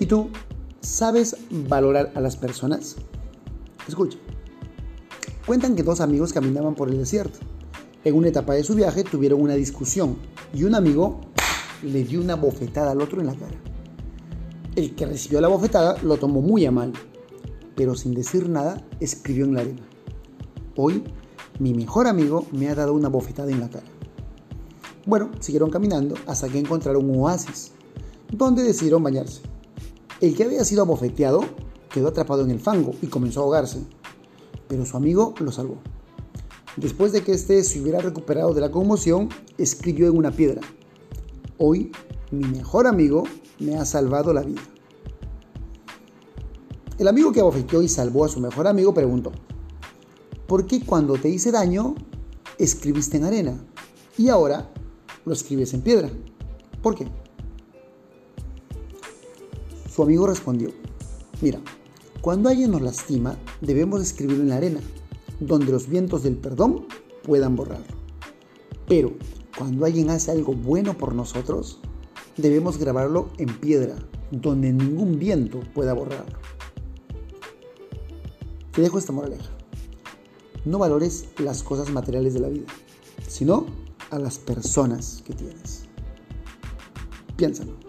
¿Y tú sabes valorar a las personas? Escucha. Cuentan que dos amigos caminaban por el desierto. En una etapa de su viaje tuvieron una discusión y un amigo le dio una bofetada al otro en la cara. El que recibió la bofetada lo tomó muy a mal, pero sin decir nada escribió en la arena. Hoy mi mejor amigo me ha dado una bofetada en la cara. Bueno, siguieron caminando hasta que encontraron un oasis, donde decidieron bañarse. El que había sido abofeteado quedó atrapado en el fango y comenzó a ahogarse, pero su amigo lo salvó. Después de que éste se hubiera recuperado de la conmoción, escribió en una piedra, Hoy mi mejor amigo me ha salvado la vida. El amigo que abofeteó y salvó a su mejor amigo preguntó, ¿por qué cuando te hice daño escribiste en arena y ahora lo escribes en piedra? ¿Por qué? Su amigo respondió, mira, cuando alguien nos lastima, debemos escribirlo en la arena, donde los vientos del perdón puedan borrarlo. Pero cuando alguien hace algo bueno por nosotros, debemos grabarlo en piedra, donde ningún viento pueda borrarlo. Te dejo esta moraleja. No valores las cosas materiales de la vida, sino a las personas que tienes. Piénsalo.